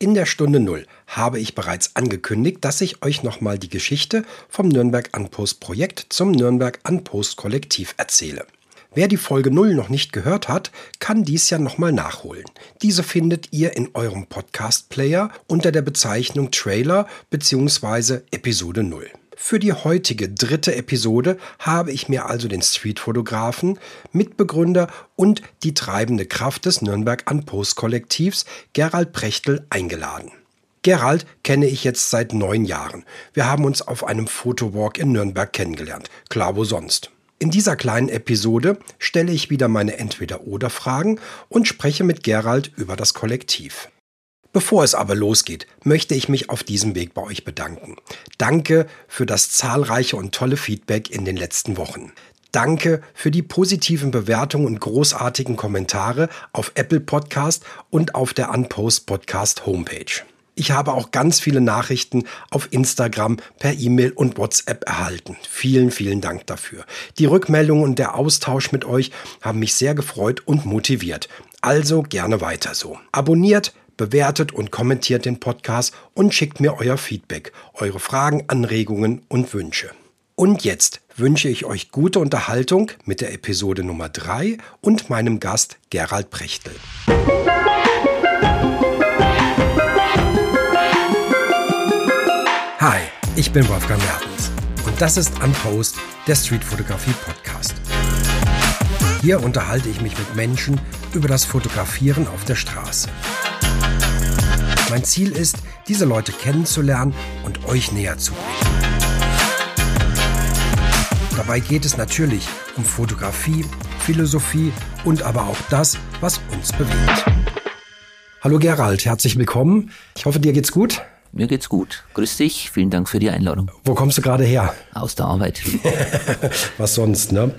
In der Stunde Null habe ich bereits angekündigt, dass ich euch nochmal die Geschichte vom Nürnberg Unpost Projekt zum Nürnberg Unpost Kollektiv erzähle. Wer die Folge Null noch nicht gehört hat, kann dies ja nochmal nachholen. Diese findet ihr in eurem Podcast-Player unter der Bezeichnung Trailer bzw. Episode Null. Für die heutige dritte Episode habe ich mir also den Streetfotografen, Mitbegründer und die treibende Kraft des Nürnberg Unpost Kollektivs Gerald Prechtel eingeladen. Gerald kenne ich jetzt seit neun Jahren. Wir haben uns auf einem Fotowalk in Nürnberg kennengelernt. Klar, wo sonst. In dieser kleinen Episode stelle ich wieder meine Entweder-Oder-Fragen und spreche mit Gerald über das Kollektiv. Bevor es aber losgeht, möchte ich mich auf diesem Weg bei euch bedanken. Danke für das zahlreiche und tolle Feedback in den letzten Wochen. Danke für die positiven Bewertungen und großartigen Kommentare auf Apple Podcast und auf der Unpost Podcast Homepage. Ich habe auch ganz viele Nachrichten auf Instagram, per E-Mail und WhatsApp erhalten. Vielen, vielen Dank dafür. Die Rückmeldungen und der Austausch mit euch haben mich sehr gefreut und motiviert. Also gerne weiter so. Abonniert, bewertet und kommentiert den Podcast und schickt mir euer Feedback, eure Fragen, Anregungen und Wünsche. Und jetzt wünsche ich euch gute Unterhaltung mit der Episode Nummer 3 und meinem Gast Gerald Prechtel. Hi, ich bin Wolfgang Mertens und das ist Unpost, der Streetfotografie Podcast. Hier unterhalte ich mich mit Menschen über das Fotografieren auf der Straße. Mein Ziel ist, diese Leute kennenzulernen und euch näher zu bringen. Dabei geht es natürlich um Fotografie, Philosophie und aber auch das, was uns bewegt. Hallo Gerald, herzlich willkommen. Ich hoffe, dir geht's gut. Mir geht's gut. Grüß dich. Vielen Dank für die Einladung. Wo kommst du gerade her? Aus der Arbeit. was sonst, ne?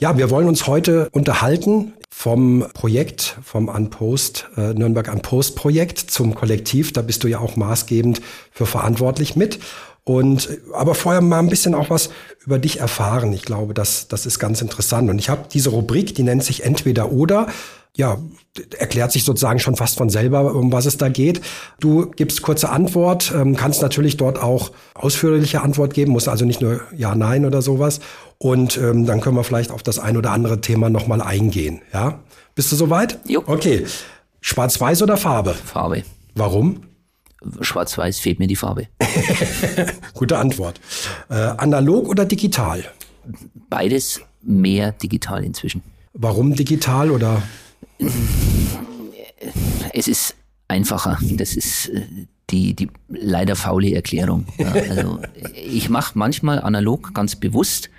Ja, wir wollen uns heute unterhalten vom Projekt, vom Unpost, äh, Nürnberg Unpost Projekt zum Kollektiv. Da bist du ja auch maßgebend für verantwortlich mit. Und aber vorher mal ein bisschen auch was über dich erfahren. Ich glaube, das, das ist ganz interessant. Und ich habe diese Rubrik, die nennt sich Entweder oder ja, erklärt sich sozusagen schon fast von selber, um was es da geht. Du gibst kurze Antwort, ähm, kannst natürlich dort auch ausführliche Antwort geben, musst also nicht nur Ja, Nein oder sowas. Und ähm, dann können wir vielleicht auf das ein oder andere Thema nochmal eingehen. Ja, bist du soweit? Jo. Okay. Schwarz-Weiß oder Farbe? Farbe. Warum? Schwarz-Weiß fehlt mir die Farbe. Gute Antwort. Äh, analog oder digital? Beides mehr digital inzwischen. Warum digital oder? Es ist einfacher. Das ist äh, die, die leider faule Erklärung. Ja, also ich mache manchmal analog ganz bewusst.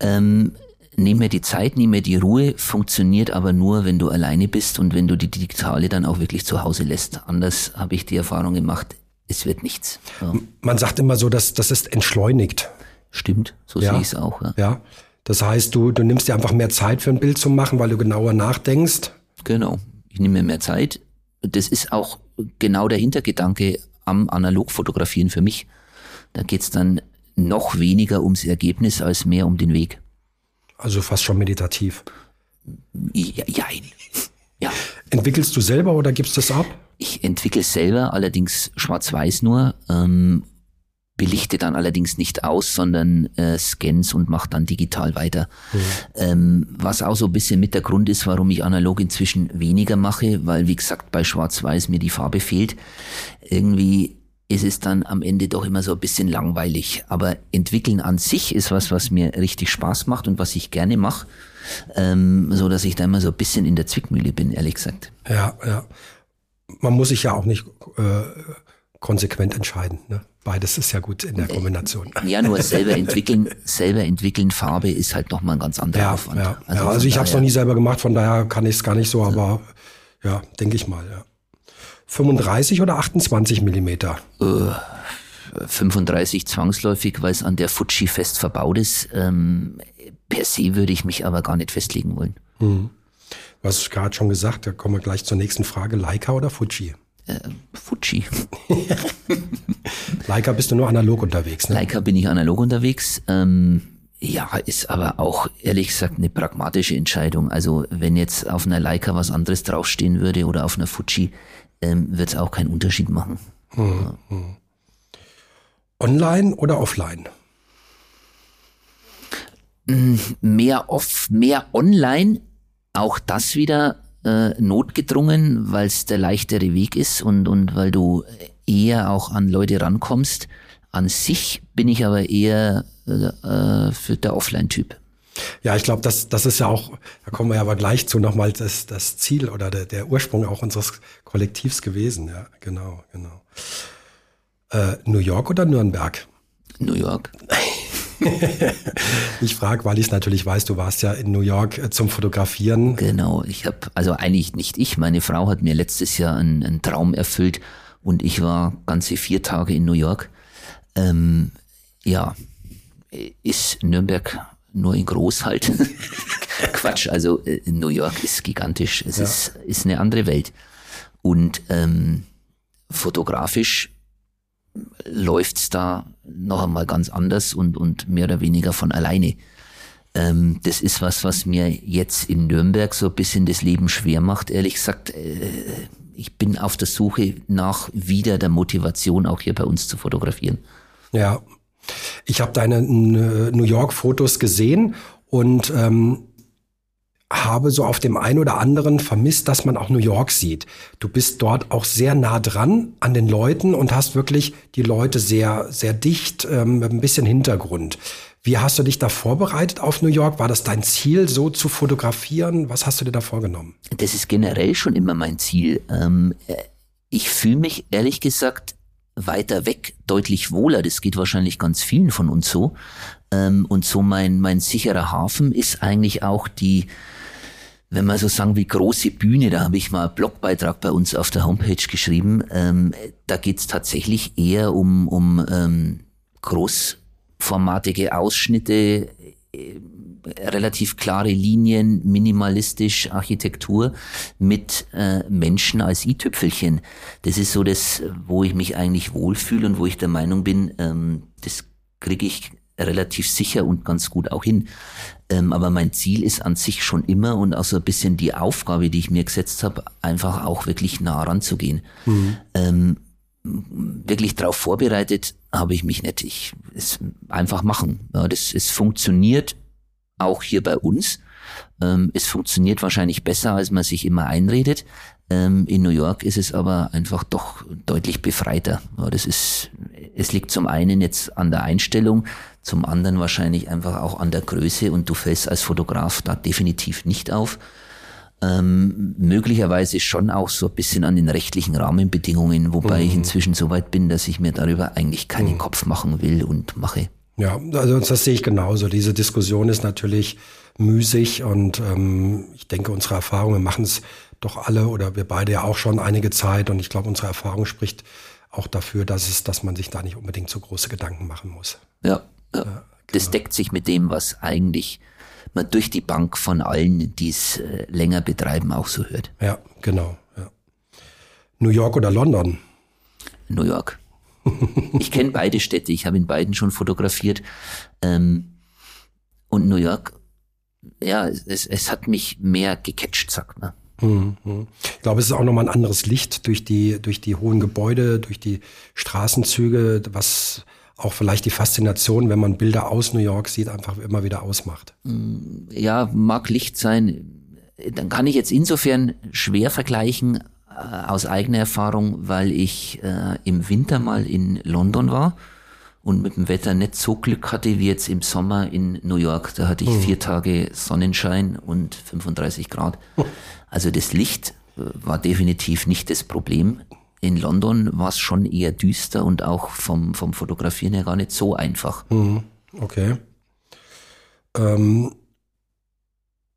Ähm, nehme mir die Zeit, nehme mir die Ruhe, funktioniert aber nur, wenn du alleine bist und wenn du die digitale dann auch wirklich zu Hause lässt. Anders habe ich die Erfahrung gemacht, es wird nichts. Ja. Man sagt immer so, dass das ist entschleunigt. Stimmt, so ja. sehe ich es auch. Ja. ja. Das heißt, du, du nimmst dir einfach mehr Zeit für ein Bild zu machen, weil du genauer nachdenkst. Genau. Ich nehme mir mehr Zeit. Das ist auch genau der Hintergedanke am Analogfotografieren für mich. Da geht es dann noch weniger ums Ergebnis als mehr um den Weg. Also fast schon meditativ. Ja, jein. Ja. Entwickelst du selber oder gibst du das ab? Ich entwickle selber, allerdings schwarz-weiß nur ähm, belichte dann allerdings nicht aus, sondern äh, scans und mache dann digital weiter. Mhm. Ähm, was auch so ein bisschen mit der Grund ist, warum ich analog inzwischen weniger mache, weil wie gesagt bei Schwarz-Weiß mir die Farbe fehlt. Irgendwie ist es dann am Ende doch immer so ein bisschen langweilig. Aber entwickeln an sich ist was, was mir richtig Spaß macht und was ich gerne mache, ähm, so dass ich da immer so ein bisschen in der Zwickmühle bin, ehrlich gesagt. Ja, ja. Man muss sich ja auch nicht äh, konsequent entscheiden. Ne? Beides ist ja gut in der Kombination. Ja, nur selber entwickeln, selber entwickeln Farbe ist halt nochmal ein ganz anderer ja, Aufwand. Ja, also, ja, also ich habe es noch nie selber gemacht, von daher kann ich es gar nicht so, aber ja, denke ich mal. Ja. 35 oder 28 Millimeter? Äh, 35 zwangsläufig, weil es an der Fuji fest verbaut ist. Ähm, per se würde ich mich aber gar nicht festlegen wollen. Mhm. Du hast gerade schon gesagt, da kommen wir gleich zur nächsten Frage. Leica oder Fuji? Äh, Fuji. Leica bist du nur analog unterwegs, ne? Leica bin ich analog unterwegs. Ähm, ja, ist aber auch ehrlich gesagt eine pragmatische Entscheidung. Also wenn jetzt auf einer Leica was anderes draufstehen würde oder auf einer Fuji, ähm, wird es auch keinen Unterschied machen. Hm, hm. Online oder offline? Hm, mehr off, mehr online. Auch das wieder äh, notgedrungen, weil es der leichtere Weg ist und, und weil du eher auch an Leute rankommst. An sich bin ich aber eher äh, für der Offline-Typ. Ja, ich glaube, das, das ist ja auch, da kommen wir ja aber gleich zu, nochmal das, das Ziel oder der, der Ursprung auch unseres Kollektivs gewesen. Ja, genau, genau. Äh, New York oder Nürnberg? New York. ich frage, weil ich es natürlich weiß, du warst ja in New York äh, zum Fotografieren. Genau, ich habe, also eigentlich nicht ich, meine Frau hat mir letztes Jahr einen, einen Traum erfüllt und ich war ganze vier Tage in New York. Ähm, ja, ist Nürnberg nur in groß halt. Quatsch, also äh, New York ist gigantisch. Es ja. ist, ist eine andere Welt. Und ähm, fotografisch läuft's da noch einmal ganz anders und, und mehr oder weniger von alleine. Ähm, das ist was, was mir jetzt in Nürnberg so ein bisschen das Leben schwer macht. Ehrlich gesagt, äh, ich bin auf der Suche nach wieder der Motivation, auch hier bei uns zu fotografieren. Ja, ich habe deine New York-Fotos gesehen und ähm, habe so auf dem einen oder anderen vermisst, dass man auch New York sieht. Du bist dort auch sehr nah dran an den Leuten und hast wirklich die Leute sehr, sehr dicht ähm, mit ein bisschen Hintergrund. Wie hast du dich da vorbereitet auf New York? War das dein Ziel, so zu fotografieren? Was hast du dir da vorgenommen? Das ist generell schon immer mein Ziel. Ähm, äh, ich fühle mich ehrlich gesagt weiter weg deutlich wohler. Das geht wahrscheinlich ganz vielen von uns so. Ähm, und so mein, mein sicherer Hafen ist eigentlich auch die, wenn man so sagen wie große Bühne, da habe ich mal einen Blogbeitrag bei uns auf der Homepage geschrieben. Ähm, da geht's tatsächlich eher um, um ähm, großformatige Ausschnitte, äh, relativ klare Linien, minimalistisch Architektur mit äh, Menschen als i-Tüpfelchen. Das ist so das, wo ich mich eigentlich wohlfühle und wo ich der Meinung bin, ähm, das kriege ich relativ sicher und ganz gut auch hin. Ähm, aber mein Ziel ist an sich schon immer und auch so ein bisschen die Aufgabe, die ich mir gesetzt habe, einfach auch wirklich nah ranzugehen. Mhm. Ähm, wirklich darauf vorbereitet habe ich mich nicht. Ich es einfach machen. Ja, das es funktioniert auch hier bei uns. Ähm, es funktioniert wahrscheinlich besser, als man sich immer einredet. Ähm, in New York ist es aber einfach doch deutlich befreiter. Ja, das ist, es liegt zum einen jetzt an der Einstellung, zum anderen wahrscheinlich einfach auch an der Größe und du fällst als Fotograf da definitiv nicht auf. Ähm, möglicherweise schon auch so ein bisschen an den rechtlichen Rahmenbedingungen, wobei mhm. ich inzwischen so weit bin, dass ich mir darüber eigentlich keinen mhm. Kopf machen will und mache. Ja, also das sehe ich genauso. Diese Diskussion ist natürlich müßig und ähm, ich denke, unsere Erfahrungen machen es doch alle oder wir beide ja auch schon einige Zeit und ich glaube, unsere Erfahrung spricht auch dafür, dass es, dass man sich da nicht unbedingt so große Gedanken machen muss. Ja, ja. ja das genau. deckt sich mit dem, was eigentlich man durch die Bank von allen, die es äh, länger betreiben, auch so hört. Ja, genau. Ja. New York oder London? New York. ich kenne beide Städte, ich habe in beiden schon fotografiert. Ähm, und New York, ja, es, es hat mich mehr gecatcht, sagt man. Mhm. Ich glaube, es ist auch nochmal ein anderes Licht durch die, durch die hohen Gebäude, durch die Straßenzüge, was auch vielleicht die Faszination, wenn man Bilder aus New York sieht, einfach immer wieder ausmacht. Mm, ja, mag Licht sein. Dann kann ich jetzt insofern schwer vergleichen äh, aus eigener Erfahrung, weil ich äh, im Winter mal in London war und mit dem Wetter nicht so Glück hatte wie jetzt im Sommer in New York. Da hatte ich hm. vier Tage Sonnenschein und 35 Grad. Also das Licht äh, war definitiv nicht das Problem in London war es schon eher düster und auch vom, vom Fotografieren her gar nicht so einfach. Mhm. Okay. Ähm,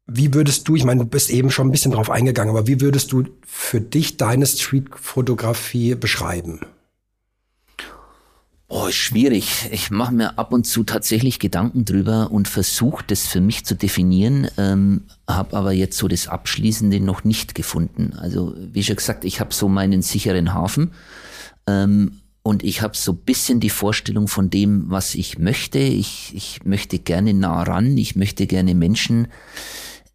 wie würdest du, ich meine, du bist eben schon ein bisschen drauf eingegangen, aber wie würdest du für dich deine Streetfotografie beschreiben? Oh, schwierig. Ich mache mir ab und zu tatsächlich Gedanken drüber und versuche das für mich zu definieren, ähm, habe aber jetzt so das Abschließende noch nicht gefunden. Also wie schon gesagt, ich habe so meinen sicheren Hafen ähm, und ich habe so bisschen die Vorstellung von dem, was ich möchte. Ich, ich möchte gerne nah ran, ich möchte gerne Menschen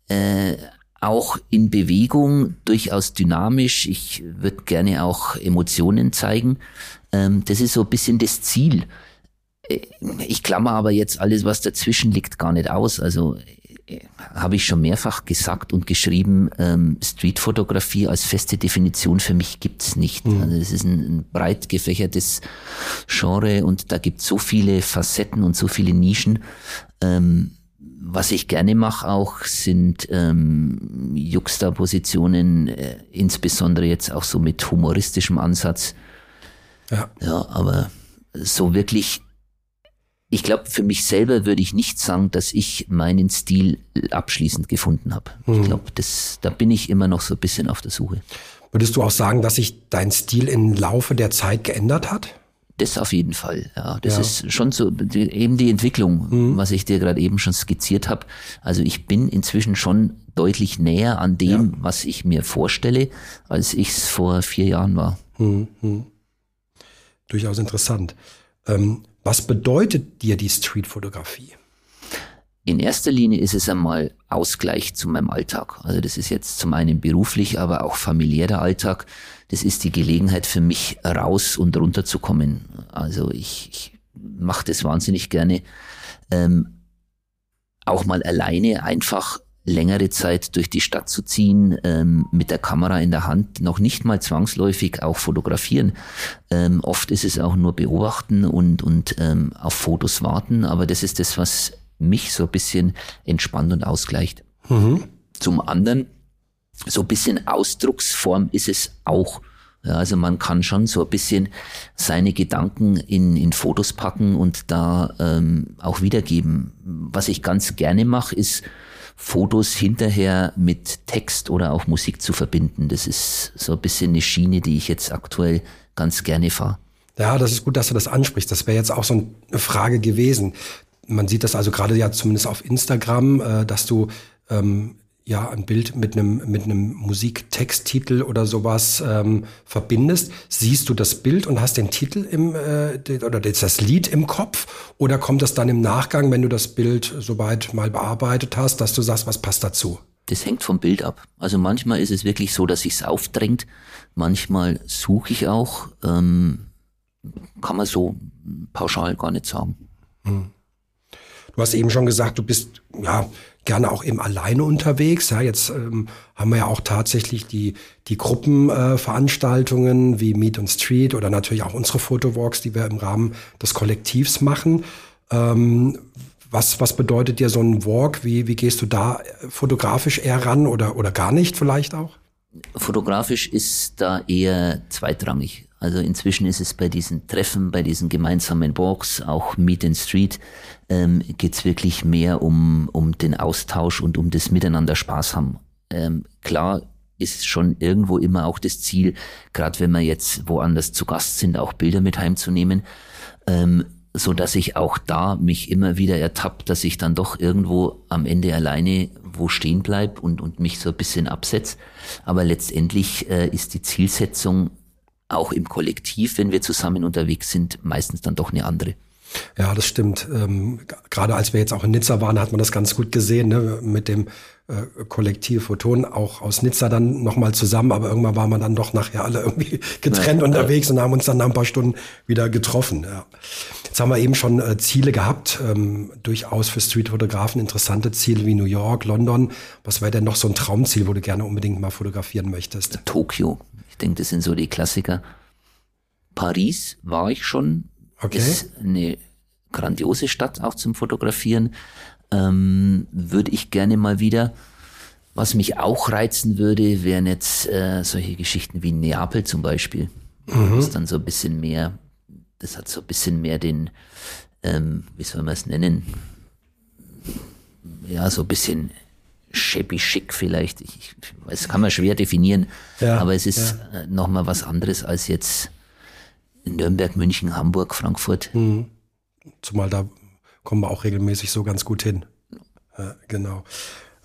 äh, auch in Bewegung, durchaus dynamisch. Ich würde gerne auch Emotionen zeigen. Ähm, das ist so ein bisschen das Ziel. Äh, ich klammer aber jetzt alles, was dazwischen liegt, gar nicht aus. Also äh, habe ich schon mehrfach gesagt und geschrieben, ähm, Streetfotografie als feste Definition für mich gibt's nicht. Mhm. Also es ist ein, ein, breit gefächertes Genre und da gibt so viele Facetten und so viele Nischen. Ähm, was ich gerne mache auch, sind ähm, Juxtapositionen, äh, insbesondere jetzt auch so mit humoristischem Ansatz. Ja. ja, aber so wirklich ich glaube, für mich selber würde ich nicht sagen, dass ich meinen Stil abschließend gefunden habe. Mhm. Ich glaube, da bin ich immer noch so ein bisschen auf der Suche. Würdest du auch sagen, dass sich dein Stil im Laufe der Zeit geändert hat? Das auf jeden Fall, ja. Das ja. ist schon so die, eben die Entwicklung, mhm. was ich dir gerade eben schon skizziert habe. Also ich bin inzwischen schon deutlich näher an dem, ja. was ich mir vorstelle, als ich es vor vier Jahren war. Mhm. mhm. Durchaus interessant. Ähm, was bedeutet dir die Streetfotografie? In erster Linie ist es einmal Ausgleich zu meinem Alltag. Also das ist jetzt zum einen beruflich, aber auch familiärer Alltag. Das ist die Gelegenheit für mich, raus und runterzukommen. Also ich, ich mache das wahnsinnig gerne. Ähm, auch mal alleine einfach längere Zeit durch die Stadt zu ziehen, ähm, mit der Kamera in der Hand, noch nicht mal zwangsläufig auch fotografieren. Ähm, oft ist es auch nur beobachten und, und ähm, auf Fotos warten, aber das ist das, was mich so ein bisschen entspannt und ausgleicht. Mhm. Zum anderen, so ein bisschen Ausdrucksform ist es auch. Ja, also man kann schon so ein bisschen seine Gedanken in, in Fotos packen und da ähm, auch wiedergeben. Was ich ganz gerne mache, ist Fotos hinterher mit Text oder auch Musik zu verbinden. Das ist so ein bisschen eine Schiene, die ich jetzt aktuell ganz gerne fahre. Ja, das ist gut, dass du das ansprichst. Das wäre jetzt auch so eine Frage gewesen. Man sieht das also gerade ja zumindest auf Instagram, äh, dass du ähm, ja ein Bild mit einem mit einem Musiktexttitel oder sowas ähm, verbindest, siehst du das Bild und hast den Titel im äh, oder das Lied im Kopf oder kommt das dann im Nachgang, wenn du das Bild soweit mal bearbeitet hast, dass du sagst, was passt dazu? Das hängt vom Bild ab. Also manchmal ist es wirklich so, dass sich's aufdrängt. Manchmal suche ich auch. Ähm, kann man so pauschal gar nicht sagen. Hm. Du hast eben schon gesagt, du bist ja gerne auch eben alleine unterwegs. Ja, jetzt ähm, haben wir ja auch tatsächlich die, die Gruppenveranstaltungen äh, wie Meet und Street oder natürlich auch unsere Fotowalks, die wir im Rahmen des Kollektivs machen. Ähm, was, was bedeutet dir so ein Walk? Wie, wie gehst du da fotografisch eher ran oder, oder gar nicht vielleicht auch? Fotografisch ist da eher zweitrangig. Also inzwischen ist es bei diesen Treffen, bei diesen gemeinsamen Walks, auch Meet in Street, ähm, geht wirklich mehr um, um den Austausch und um das Miteinander Spaß haben. Ähm, klar ist schon irgendwo immer auch das Ziel, gerade wenn wir jetzt woanders zu Gast sind, auch Bilder mit heimzunehmen, ähm, so dass ich auch da mich immer wieder ertappt, dass ich dann doch irgendwo am Ende alleine wo stehen bleib und, und mich so ein bisschen absetz. Aber letztendlich äh, ist die Zielsetzung auch im Kollektiv, wenn wir zusammen unterwegs sind, meistens dann doch eine andere. Ja, das stimmt. Ähm, gerade als wir jetzt auch in Nizza waren, hat man das ganz gut gesehen, ne? mit dem äh, Kollektiv Photon, auch aus Nizza dann nochmal zusammen, aber irgendwann waren wir dann doch nachher alle irgendwie getrennt ja, unterwegs ja. und haben uns dann nach ein paar Stunden wieder getroffen. Ja. Jetzt haben wir eben schon äh, Ziele gehabt, ähm, durchaus für Streetfotografen interessante Ziele wie New York, London. Was wäre denn noch so ein Traumziel, wo du gerne unbedingt mal fotografieren möchtest? Tokio. Ich denke, das sind so die Klassiker. Paris war ich schon. Okay. Ist eine grandiose Stadt auch zum Fotografieren. Ähm, würde ich gerne mal wieder. Was mich auch reizen würde, wären jetzt äh, solche Geschichten wie Neapel zum Beispiel. Mhm. Das ist dann so ein bisschen mehr, das hat so ein bisschen mehr den, ähm, wie soll man es nennen? Ja, so ein bisschen shabby schick vielleicht. Ich, das kann man schwer definieren, ja, aber es ist ja. Äh, nochmal was anderes als jetzt Nürnberg, München, Hamburg, Frankfurt. Mhm. Zumal da kommen wir auch regelmäßig so ganz gut hin. Ja, genau.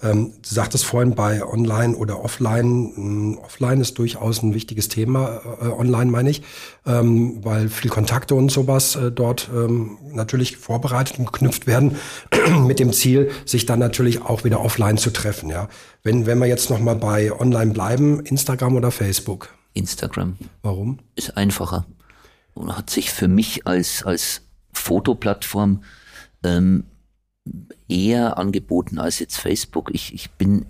Ähm, du sagtest vorhin bei Online oder Offline. Hm, offline ist durchaus ein wichtiges Thema, äh, online meine ich, ähm, weil viel Kontakte und sowas äh, dort ähm, natürlich vorbereitet und geknüpft werden mit dem Ziel, sich dann natürlich auch wieder offline zu treffen. Ja, wenn wenn wir jetzt noch mal bei Online bleiben, Instagram oder Facebook? Instagram. Warum? Ist einfacher und hat sich für mich als als Fotoplattform ähm, eher angeboten als jetzt Facebook. Ich, ich bin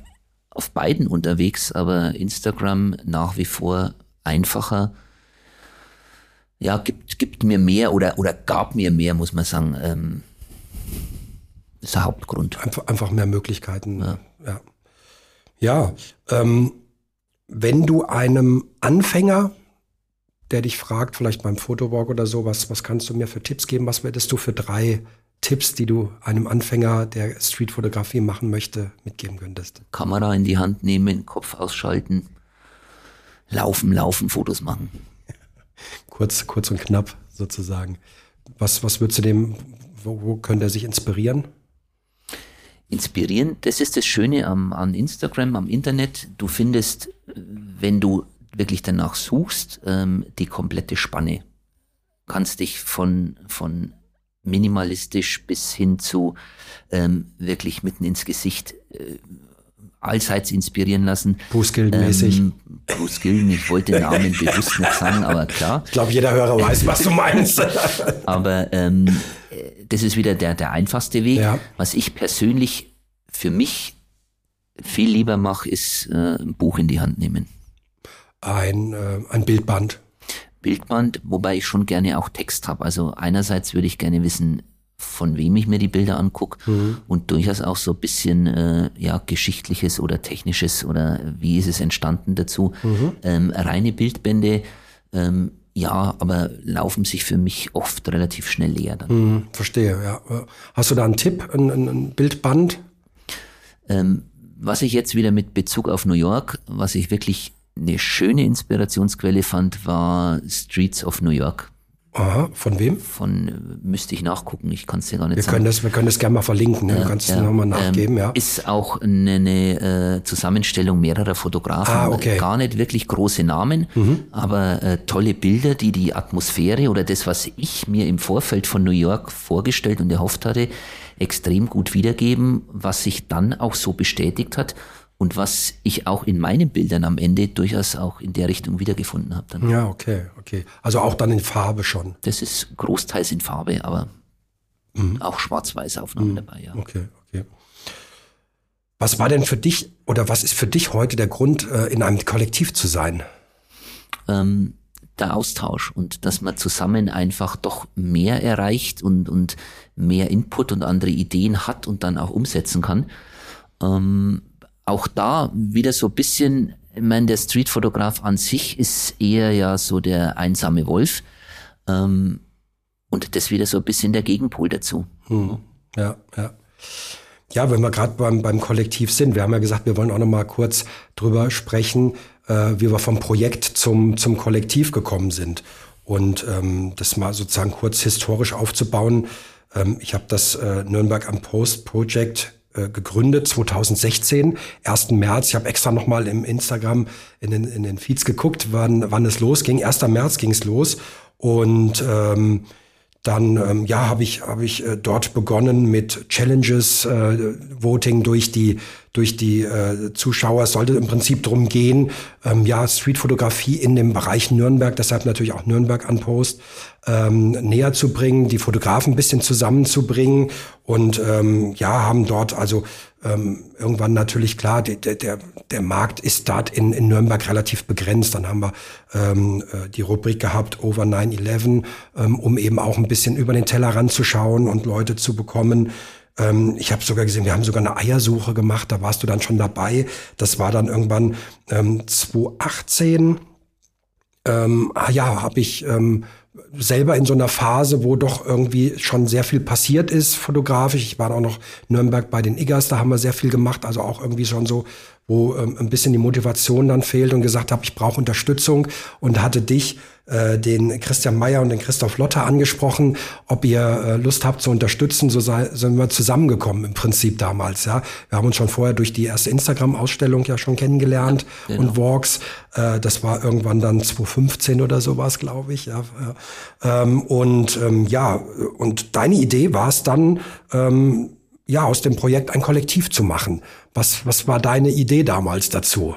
auf beiden unterwegs, aber Instagram nach wie vor einfacher. Ja, gibt, gibt mir mehr oder, oder gab mir mehr, muss man sagen. Ähm, ist der Hauptgrund. Einfach, einfach mehr Möglichkeiten. Ja, ja. ja ähm, wenn du einem Anfänger, der dich fragt, vielleicht beim Fotowalk oder so, was, was kannst du mir für Tipps geben? Was würdest du für drei Tipps, die du einem Anfänger, der Streetfotografie machen möchte, mitgeben könntest? Kamera in die Hand nehmen, Kopf ausschalten, laufen, laufen, Fotos machen. kurz, kurz und knapp sozusagen. Was, was würdest du dem, wo, wo könnte er sich inspirieren? Inspirieren, das ist das Schöne am, an Instagram, am Internet. Du findest, wenn du wirklich danach suchst, ähm, die komplette Spanne. Kannst dich von, von minimalistisch bis hin zu ähm, wirklich mitten ins Gesicht äh, allseits inspirieren lassen. Bruce Gillen-mäßig. Ähm, Gillen, ich wollte den Namen bewusst nicht sagen, aber klar. Ich glaube, jeder Hörer weiß, was du meinst. aber ähm, das ist wieder der, der einfachste Weg. Ja. Was ich persönlich für mich viel lieber mache, ist äh, ein Buch in die Hand nehmen. Ein, äh, ein Bildband. Bildband, wobei ich schon gerne auch Text habe. Also einerseits würde ich gerne wissen, von wem ich mir die Bilder angucke mhm. und durchaus auch so ein bisschen äh, ja geschichtliches oder technisches oder wie ist es entstanden dazu. Mhm. Ähm, reine Bildbände, ähm, ja, aber laufen sich für mich oft relativ schnell leer. Dann. Mhm, verstehe, ja. Hast du da einen Tipp, ein, ein Bildband? Ähm, was ich jetzt wieder mit Bezug auf New York, was ich wirklich eine schöne Inspirationsquelle fand, war Streets of New York. Aha, von wem? Von, müsste ich nachgucken, ich kann es dir gar nicht wir sagen. Können das, wir können das gerne mal verlinken, ne? du kannst ja, es nochmal nachgeben, ähm, ja. Ist auch eine, eine äh, Zusammenstellung mehrerer Fotografen, ah, okay. gar nicht wirklich große Namen, mhm. aber äh, tolle Bilder, die die Atmosphäre oder das, was ich mir im Vorfeld von New York vorgestellt und erhofft hatte, extrem gut wiedergeben, was sich dann auch so bestätigt hat und was ich auch in meinen Bildern am Ende durchaus auch in der Richtung wiedergefunden habe. Dann. Ja, okay, okay. Also auch dann in Farbe schon. Das ist großteils in Farbe, aber mhm. auch Schwarz-Weiß-Aufnahmen mhm. dabei, ja. Okay, okay. Was war denn für dich oder was ist für dich heute der Grund, äh, in einem Kollektiv zu sein? Ähm, der Austausch und dass man zusammen einfach doch mehr erreicht und, und mehr Input und andere Ideen hat und dann auch umsetzen kann. Ähm, auch da wieder so ein bisschen, ich meine, der Streetfotograf an sich ist eher ja so der einsame Wolf. Ähm, und das wieder so ein bisschen der Gegenpol dazu. Hm. Ja, ja. Ja, wenn wir gerade beim, beim Kollektiv sind, wir haben ja gesagt, wir wollen auch noch mal kurz drüber sprechen, äh, wie wir vom Projekt zum, zum Kollektiv gekommen sind. Und ähm, das mal sozusagen kurz historisch aufzubauen. Ähm, ich habe das äh, Nürnberg am Post Project äh, gegründet, 2016, 1. März. Ich habe extra nochmal im Instagram in den, in den Feeds geguckt, wann, wann es losging. 1. März ging es los. Und ähm, dann ähm, ja, habe ich, hab ich äh, dort begonnen mit Challenges, äh, Voting durch die, durch die äh, Zuschauer. Es sollte im Prinzip drum gehen, ähm, ja, Streetfotografie in dem Bereich Nürnberg, deshalb natürlich auch Nürnberg an Post, ähm, näher zu bringen, die Fotografen ein bisschen zusammenzubringen und ähm, ja, haben dort also ähm, irgendwann natürlich klar, der, der, der Markt ist dort in, in Nürnberg relativ begrenzt. Dann haben wir ähm, äh, die Rubrik gehabt Over 9-11, ähm, um eben auch ein bisschen über den Teller ranzuschauen und Leute zu bekommen. Ähm, ich habe sogar gesehen, wir haben sogar eine Eiersuche gemacht, da warst du dann schon dabei. Das war dann irgendwann ähm, 2018. Ähm, ah ja, habe ich ähm, selber in so einer Phase, wo doch irgendwie schon sehr viel passiert ist, fotografisch. Ich war auch noch Nürnberg bei den Iggers, da haben wir sehr viel gemacht, also auch irgendwie schon so wo ähm, ein bisschen die Motivation dann fehlt und gesagt habe, ich brauche Unterstützung und hatte dich, äh, den Christian Meyer und den Christoph Lotter angesprochen, ob ihr äh, Lust habt zu unterstützen. So sei, sind wir zusammengekommen im Prinzip damals. Ja, wir haben uns schon vorher durch die erste Instagram-Ausstellung ja schon kennengelernt ja, genau. und Walks. Äh, das war irgendwann dann 2015 oder sowas, glaube ich. Ja, ähm, und ähm, ja, und deine Idee war es dann. Ähm, ja, aus dem Projekt ein Kollektiv zu machen. Was, was war deine Idee damals dazu?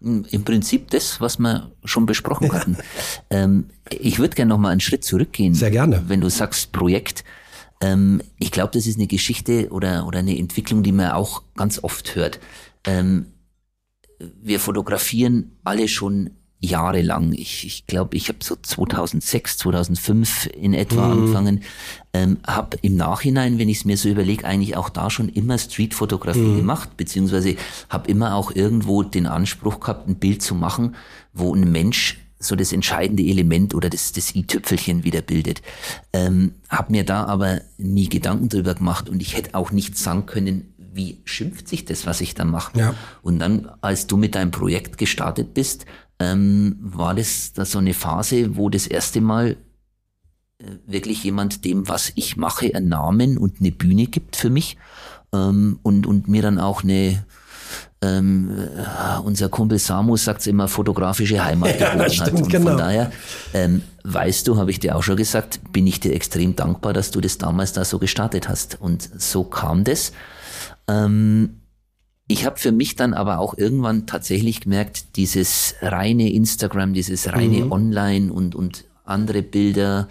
Im Prinzip das, was wir schon besprochen hatten. ähm, ich würde gerne noch mal einen Schritt zurückgehen. Sehr gerne. Wenn du sagst Projekt. Ähm, ich glaube, das ist eine Geschichte oder, oder eine Entwicklung, die man auch ganz oft hört. Ähm, wir fotografieren alle schon jahrelang. Ich ich, glaube, ich habe so 2006, 2005 in etwa mhm. angefangen. Ähm, habe im Nachhinein, wenn ich es mir so überlege, eigentlich auch da schon immer Streetfotografie mhm. gemacht, beziehungsweise habe immer auch irgendwo den Anspruch gehabt, ein Bild zu machen, wo ein Mensch so das entscheidende Element oder das, das i-Tüpfelchen wieder bildet. Ähm, habe mir da aber nie Gedanken drüber gemacht und ich hätte auch nicht sagen können, wie schimpft sich das, was ich da mache. Ja. Und dann, als du mit deinem Projekt gestartet bist, ähm, war das da so eine Phase, wo das erste Mal äh, wirklich jemand dem, was ich mache, einen Namen und eine Bühne gibt für mich ähm, und, und mir dann auch eine, ähm, äh, unser Kumpel Samu sagt immer, fotografische Heimat ja, geboten hat. Und genau. von daher, ähm, weißt du, habe ich dir auch schon gesagt, bin ich dir extrem dankbar, dass du das damals da so gestartet hast. Und so kam das. Ähm, ich habe für mich dann aber auch irgendwann tatsächlich gemerkt, dieses reine Instagram, dieses reine mhm. Online und, und andere Bilder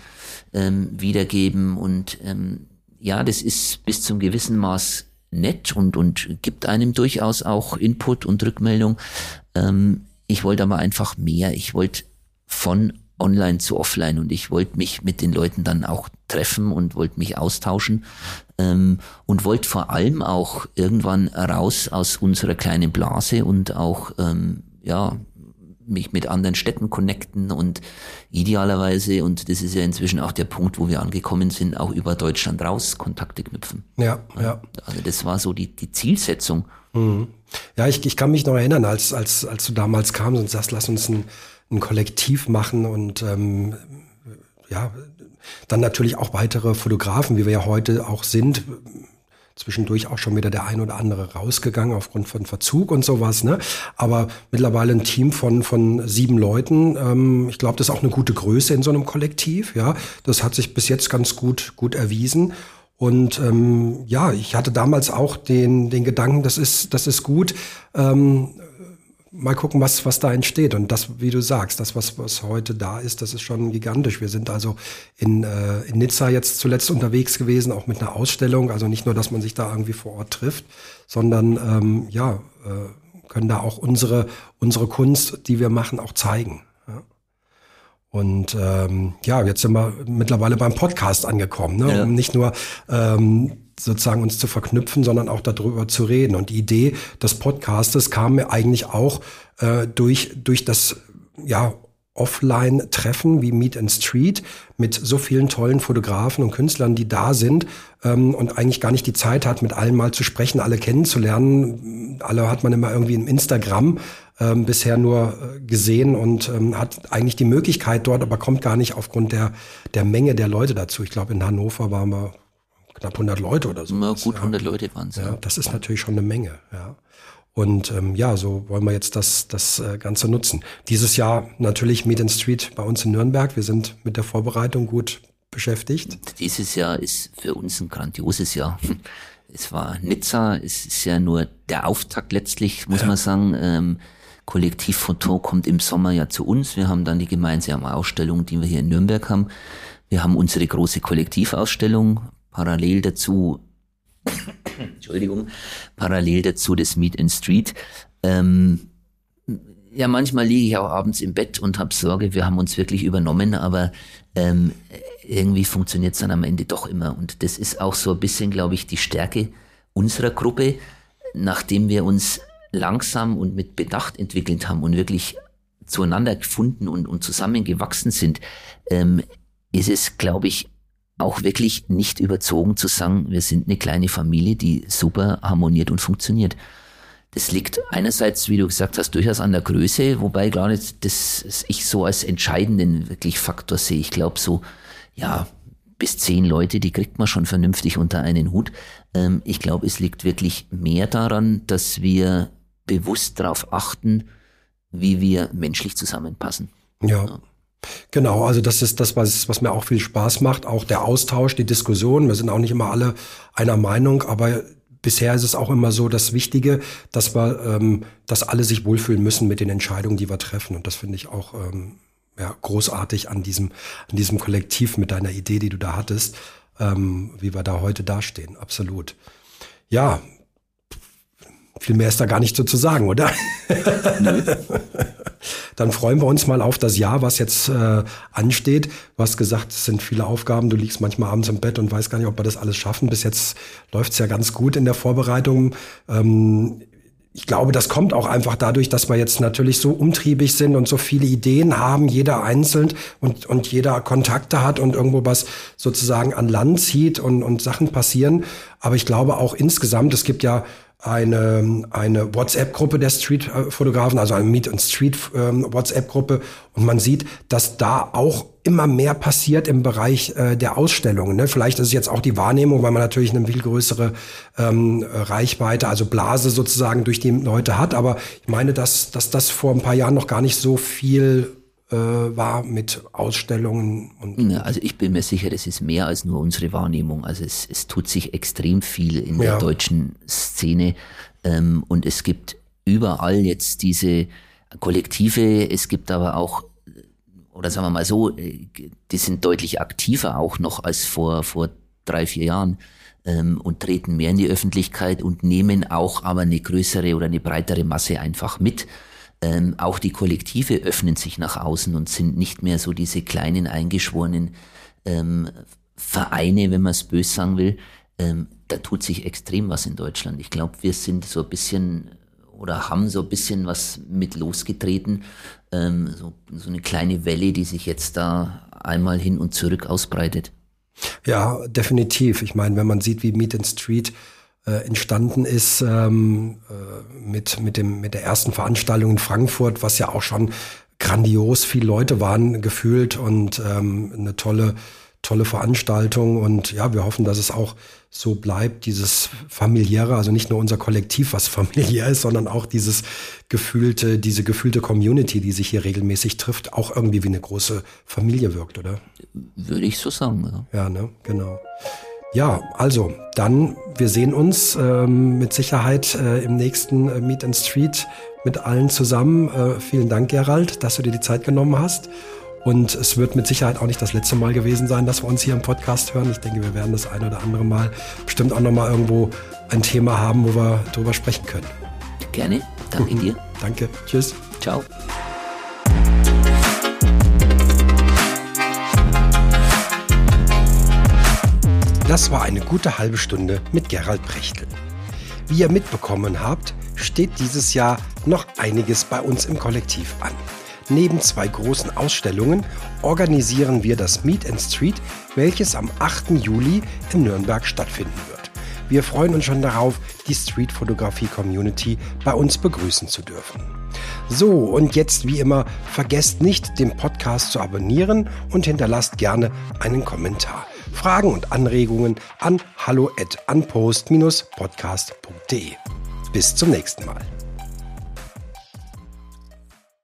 ähm, wiedergeben und ähm, ja, das ist bis zum gewissen Maß nett und, und gibt einem durchaus auch Input und Rückmeldung. Ähm, ich wollte aber einfach mehr. Ich wollte von online zu offline und ich wollte mich mit den Leuten dann auch treffen und wollte mich austauschen ähm, und wollte vor allem auch irgendwann raus aus unserer kleinen Blase und auch ähm, ja mich mit anderen Städten connecten und idealerweise, und das ist ja inzwischen auch der Punkt, wo wir angekommen sind, auch über Deutschland raus Kontakte knüpfen. Ja, ja. Also das war so die, die Zielsetzung. Mhm. Ja, ich, ich kann mich noch erinnern, als, als, als du damals kamst und sagst, lass uns ein ein Kollektiv machen und ähm, ja, dann natürlich auch weitere Fotografen, wie wir ja heute auch sind. Zwischendurch auch schon wieder der ein oder andere rausgegangen aufgrund von Verzug und sowas. Ne? Aber mittlerweile ein Team von, von sieben Leuten. Ähm, ich glaube, das ist auch eine gute Größe in so einem Kollektiv. Ja, Das hat sich bis jetzt ganz gut, gut erwiesen. Und ähm, ja, ich hatte damals auch den, den Gedanken, das ist, das ist gut. Ähm, mal gucken, was, was da entsteht. Und das, wie du sagst, das, was, was heute da ist, das ist schon gigantisch. Wir sind also in, äh, in Nizza jetzt zuletzt unterwegs gewesen, auch mit einer Ausstellung. Also nicht nur, dass man sich da irgendwie vor Ort trifft, sondern ähm, ja, äh, können da auch unsere, unsere Kunst, die wir machen, auch zeigen. Ja. Und ähm, ja, jetzt sind wir mittlerweile beim Podcast angekommen, ne? Ja. um nicht nur ähm, sozusagen uns zu verknüpfen, sondern auch darüber zu reden. Und die Idee des Podcastes kam mir eigentlich auch äh, durch, durch das ja, Offline-Treffen wie Meet and Street mit so vielen tollen Fotografen und Künstlern, die da sind ähm, und eigentlich gar nicht die Zeit hat, mit allen mal zu sprechen, alle kennenzulernen. Alle hat man immer irgendwie im Instagram ähm, bisher nur äh, gesehen und ähm, hat eigentlich die Möglichkeit dort, aber kommt gar nicht aufgrund der, der Menge der Leute dazu. Ich glaube, in Hannover waren wir knapp 100 Leute oder so. Ja, gut 100 ja. Leute waren es. Ja, das ist natürlich schon eine Menge. Ja. Und ähm, ja, so wollen wir jetzt das, das äh, Ganze nutzen. Dieses Jahr natürlich Meet in Street bei uns in Nürnberg. Wir sind mit der Vorbereitung gut beschäftigt. Dieses Jahr ist für uns ein grandioses Jahr. Es war Nizza, es ist ja nur der Auftakt letztlich, muss ja. man sagen. Ähm, Kollektivfoto kommt im Sommer ja zu uns. Wir haben dann die gemeinsame Ausstellung, die wir hier in Nürnberg haben. Wir haben unsere große Kollektivausstellung parallel dazu, Entschuldigung, parallel dazu das Meet in Street. Ähm, ja, manchmal liege ich auch abends im Bett und habe Sorge, wir haben uns wirklich übernommen, aber ähm, irgendwie funktioniert es dann am Ende doch immer. Und das ist auch so ein bisschen, glaube ich, die Stärke unserer Gruppe, nachdem wir uns langsam und mit Bedacht entwickelt haben und wirklich zueinander gefunden und, und zusammengewachsen sind, ähm, ist es, glaube ich, auch wirklich nicht überzogen zu sagen, wir sind eine kleine Familie, die super harmoniert und funktioniert. Das liegt einerseits, wie du gesagt hast, durchaus an der Größe, wobei gar nicht das ich so als entscheidenden wirklich Faktor sehe. Ich glaube so, ja, bis zehn Leute, die kriegt man schon vernünftig unter einen Hut. Ähm, ich glaube, es liegt wirklich mehr daran, dass wir bewusst darauf achten, wie wir menschlich zusammenpassen. Ja. Genau, also das ist das, was, was mir auch viel Spaß macht, auch der Austausch, die Diskussion. Wir sind auch nicht immer alle einer Meinung, aber bisher ist es auch immer so das Wichtige, dass wir, ähm, dass alle sich wohlfühlen müssen mit den Entscheidungen, die wir treffen. Und das finde ich auch ähm, ja, großartig an diesem, an diesem Kollektiv mit deiner Idee, die du da hattest, ähm, wie wir da heute dastehen. Absolut. Ja, viel mehr ist da gar nicht so zu sagen, oder? Dann freuen wir uns mal auf das Jahr, was jetzt äh, ansteht. Du hast gesagt, es sind viele Aufgaben. Du liegst manchmal abends im Bett und weißt gar nicht, ob wir das alles schaffen. Bis jetzt läuft es ja ganz gut in der Vorbereitung. Ähm, ich glaube, das kommt auch einfach dadurch, dass wir jetzt natürlich so umtriebig sind und so viele Ideen haben, jeder einzeln und, und jeder Kontakte hat und irgendwo was sozusagen an Land zieht und, und Sachen passieren. Aber ich glaube auch insgesamt, es gibt ja eine, eine WhatsApp-Gruppe der Street-Fotografen, also eine Meet and Street ähm, WhatsApp-Gruppe. Und man sieht, dass da auch immer mehr passiert im Bereich äh, der Ausstellungen. Ne? Vielleicht ist es jetzt auch die Wahrnehmung, weil man natürlich eine viel größere ähm, Reichweite, also Blase sozusagen durch die Leute hat. Aber ich meine, dass, dass das vor ein paar Jahren noch gar nicht so viel war mit Ausstellungen. Und ja, also ich bin mir sicher, das ist mehr als nur unsere Wahrnehmung. Also es, es tut sich extrem viel in der ja. deutschen Szene ähm, und es gibt überall jetzt diese Kollektive, es gibt aber auch oder sagen wir mal so, äh, die sind deutlich aktiver auch noch als vor, vor drei, vier Jahren ähm, und treten mehr in die Öffentlichkeit und nehmen auch aber eine größere oder eine breitere Masse einfach mit. Ähm, auch die Kollektive öffnen sich nach außen und sind nicht mehr so diese kleinen eingeschworenen ähm, Vereine, wenn man es böse sagen will. Ähm, da tut sich extrem was in Deutschland. Ich glaube, wir sind so ein bisschen oder haben so ein bisschen was mit losgetreten. Ähm, so, so eine kleine Welle, die sich jetzt da einmal hin und zurück ausbreitet. Ja, definitiv. Ich meine, wenn man sieht, wie Meet in Street äh, entstanden ist ähm, äh, mit, mit, dem, mit der ersten Veranstaltung in Frankfurt, was ja auch schon grandios viele Leute waren gefühlt und ähm, eine tolle, tolle Veranstaltung. Und ja, wir hoffen, dass es auch so bleibt, dieses familiäre, also nicht nur unser Kollektiv, was familiär ist, sondern auch dieses gefühlte, diese gefühlte Community, die sich hier regelmäßig trifft, auch irgendwie wie eine große Familie wirkt, oder? Würde ich so sagen, ja. Ja, ne, genau. Ja, also dann, wir sehen uns ähm, mit Sicherheit äh, im nächsten äh, Meet and Street mit allen zusammen. Äh, vielen Dank, Gerald, dass du dir die Zeit genommen hast. Und es wird mit Sicherheit auch nicht das letzte Mal gewesen sein, dass wir uns hier im Podcast hören. Ich denke, wir werden das ein oder andere Mal bestimmt auch nochmal irgendwo ein Thema haben, wo wir drüber sprechen können. Gerne. Danke dir. Danke. Tschüss. Ciao. Das war eine gute halbe Stunde mit Gerald Brechtel. Wie ihr mitbekommen habt, steht dieses Jahr noch einiges bei uns im Kollektiv an. Neben zwei großen Ausstellungen organisieren wir das Meet and Street, welches am 8. Juli in Nürnberg stattfinden wird. Wir freuen uns schon darauf, die Street-Fotografie-Community bei uns begrüßen zu dürfen. So, und jetzt wie immer, vergesst nicht, den Podcast zu abonnieren und hinterlasst gerne einen Kommentar. Fragen und Anregungen an hallo at unpost-podcast.de. Bis zum nächsten Mal.